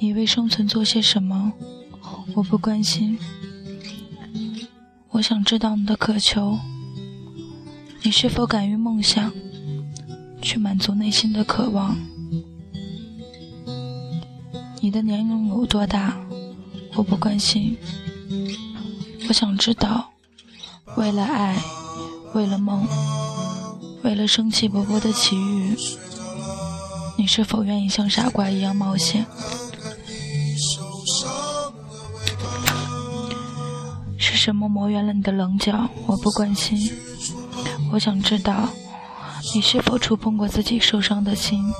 你为生存做些什么？我不关心。我想知道你的渴求。你是否敢于梦想，去满足内心的渴望？你的年龄有多大？我不关心。我想知道，为了爱，为了梦，为了生气勃勃的奇遇，你是否愿意像傻瓜一样冒险？什么磨圆了你的棱角？我不关心。我想知道，你是否触碰过自己受伤的心？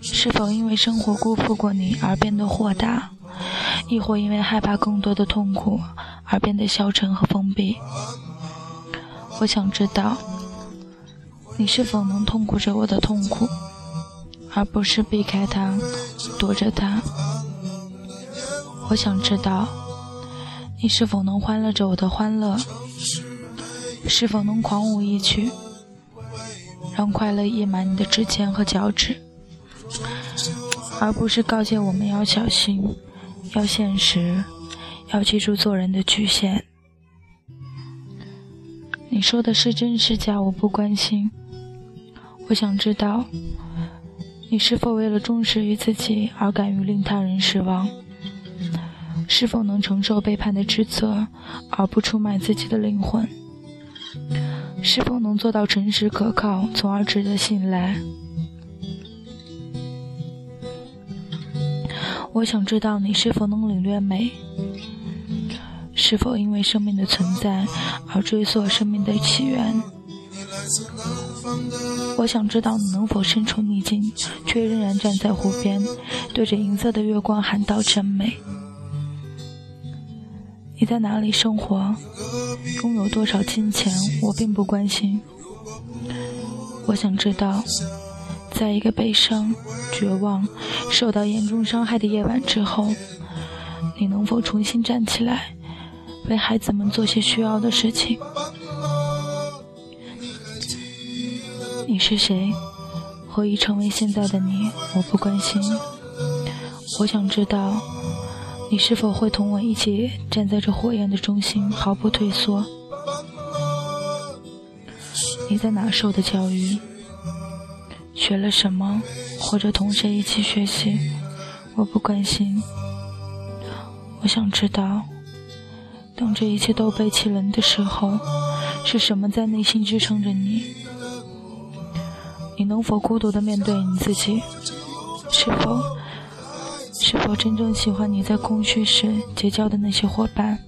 是否因为生活辜负过你而变得豁达，亦或因为害怕更多的痛苦而变得消沉和封闭？我想知道，你是否能痛苦着我的痛苦，而不是避开它、躲着它？我想知道，你是否能欢乐着我的欢乐，是否能狂舞一曲，让快乐溢满你的指尖和脚趾？而不是告诫我们要小心，要现实，要记住做人的局限。你说的是真是假？我不关心。我想知道，你是否为了忠实于自己而敢于令他人失望？是否能承受背叛的指责而不出卖自己的灵魂？是否能做到诚实可靠，从而值得信赖？我想知道你是否能领略美，是否因为生命的存在而追溯生命的起源。我想知道你能否身处逆境，却仍然站在湖边，对着银色的月光喊道：“真美。”你在哪里生活？拥有多少金钱？我并不关心。我想知道。在一个悲伤、绝望、受到严重伤害的夜晚之后，你能否重新站起来，为孩子们做些需要的事情？你是谁？何以成为现在的你？我不关心。我想知道，你是否会同我一起站在这火焰的中心，毫不退缩？你在哪受的教育？学了什么，或者同谁一起学习，我不关心。我想知道，当这一切都被弃了的时候，是什么在内心支撑着你？你能否孤独的面对你自己？是否，是否真正喜欢你在空虚时结交的那些伙伴？